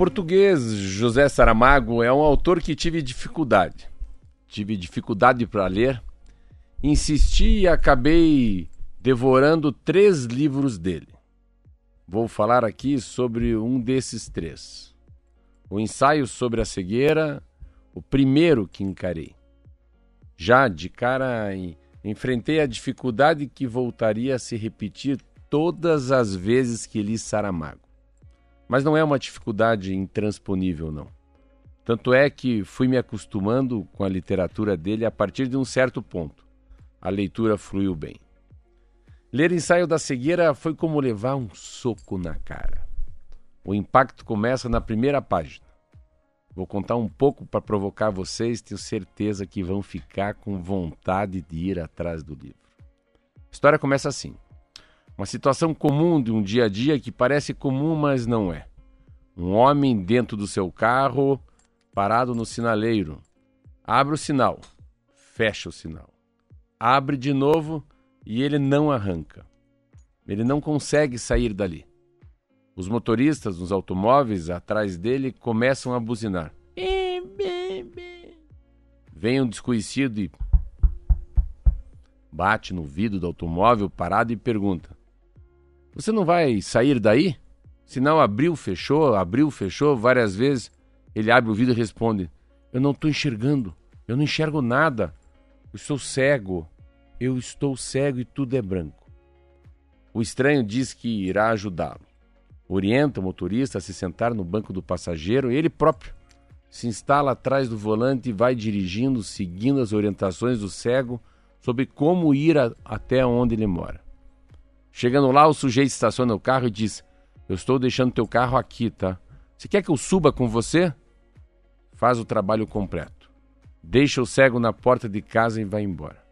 português José Saramago é um autor que tive dificuldade. Tive dificuldade para ler. Insisti e acabei devorando três livros dele. Vou falar aqui sobre um desses três. O ensaio sobre a cegueira, o primeiro que encarei. Já de cara enfrentei a dificuldade que voltaria a se repetir todas as vezes que li Saramago. Mas não é uma dificuldade intransponível, não. Tanto é que fui me acostumando com a literatura dele a partir de um certo ponto. A leitura fluiu bem. Ler Ensaio da Cegueira foi como levar um soco na cara. O impacto começa na primeira página. Vou contar um pouco para provocar vocês, tenho certeza que vão ficar com vontade de ir atrás do livro. A história começa assim. Uma situação comum de um dia a dia que parece comum, mas não é. Um homem dentro do seu carro, parado no sinaleiro. Abre o sinal, fecha o sinal. Abre de novo e ele não arranca. Ele não consegue sair dali. Os motoristas nos automóveis atrás dele começam a buzinar. Vem um desconhecido e bate no vidro do automóvel parado e pergunta: você não vai sair daí? Sinal abriu, fechou, abriu, fechou várias vezes. Ele abre o vidro e responde: Eu não estou enxergando, eu não enxergo nada. Eu sou cego, eu estou cego e tudo é branco. O estranho diz que irá ajudá-lo. Orienta o motorista a se sentar no banco do passageiro, ele próprio se instala atrás do volante e vai dirigindo, seguindo as orientações do cego sobre como ir a, até onde ele mora. Chegando lá, o sujeito estaciona o carro e diz: Eu estou deixando teu carro aqui, tá? Você quer que eu suba com você? Faz o trabalho completo. Deixa o cego na porta de casa e vai embora.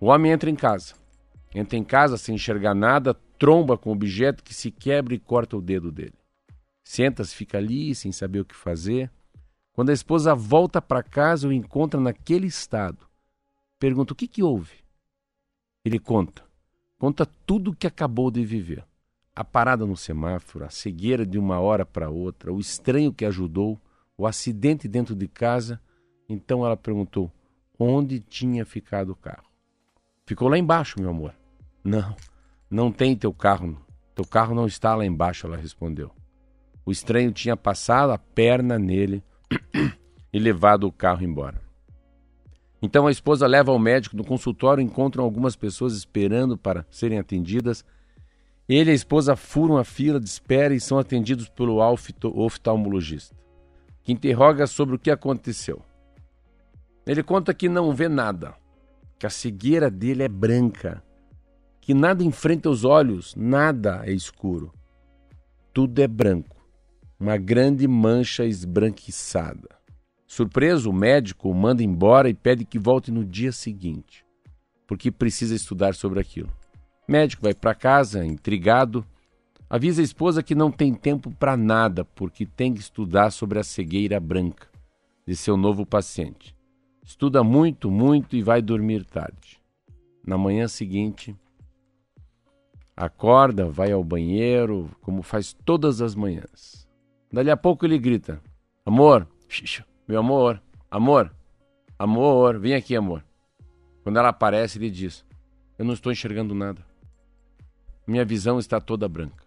O homem entra em casa. Entra em casa sem enxergar nada, tromba com o objeto que se quebra e corta o dedo dele. Senta-se, fica ali, sem saber o que fazer. Quando a esposa volta para casa, o encontra naquele estado. Pergunta: O que, que houve? Ele conta. Conta tudo o que acabou de viver. A parada no semáforo, a cegueira de uma hora para outra, o estranho que ajudou, o acidente dentro de casa. Então ela perguntou: onde tinha ficado o carro? Ficou lá embaixo, meu amor. Não, não tem teu carro. Teu carro não está lá embaixo, ela respondeu. O estranho tinha passado a perna nele e levado o carro embora. Então a esposa leva ao médico no consultório, encontram algumas pessoas esperando para serem atendidas. Ele e a esposa furam a fila de espera e são atendidos pelo oftalmologista, que interroga sobre o que aconteceu. Ele conta que não vê nada, que a cegueira dele é branca, que nada enfrenta os olhos, nada é escuro. Tudo é branco, uma grande mancha esbranquiçada. Surpreso, o médico o manda embora e pede que volte no dia seguinte, porque precisa estudar sobre aquilo. O médico vai para casa, intrigado, avisa a esposa que não tem tempo para nada, porque tem que estudar sobre a cegueira branca de seu novo paciente. Estuda muito, muito e vai dormir tarde. Na manhã seguinte, acorda, vai ao banheiro, como faz todas as manhãs. Dali a pouco ele grita: Amor, xixi, meu amor, amor, amor, vem aqui, amor. Quando ela aparece, ele diz: Eu não estou enxergando nada. Minha visão está toda branca.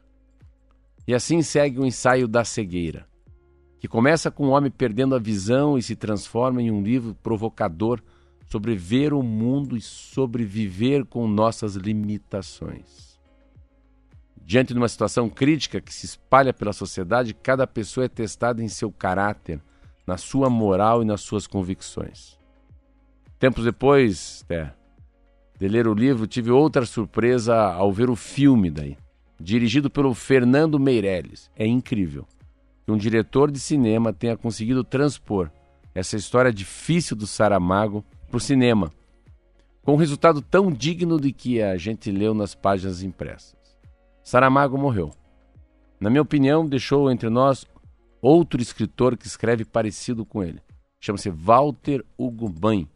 E assim segue o ensaio da cegueira, que começa com o homem perdendo a visão e se transforma em um livro provocador sobre ver o mundo e sobreviver com nossas limitações. Diante de uma situação crítica que se espalha pela sociedade, cada pessoa é testada em seu caráter, na sua moral e nas suas convicções. Tempos depois é, de ler o livro, tive outra surpresa ao ver o filme daí, dirigido pelo Fernando Meirelles. É incrível que um diretor de cinema tenha conseguido transpor essa história difícil do Saramago para o cinema, com um resultado tão digno de que a gente leu nas páginas impressas. Saramago morreu. Na minha opinião, deixou entre nós outro escritor que escreve parecido com ele. Chama-se Walter Hugo Bain.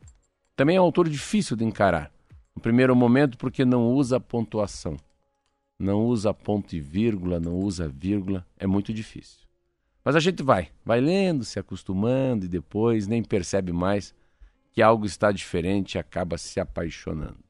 Também é um autor difícil de encarar. No primeiro momento, porque não usa pontuação. Não usa ponto e vírgula, não usa vírgula. É muito difícil. Mas a gente vai, vai lendo, se acostumando e depois nem percebe mais que algo está diferente e acaba se apaixonando.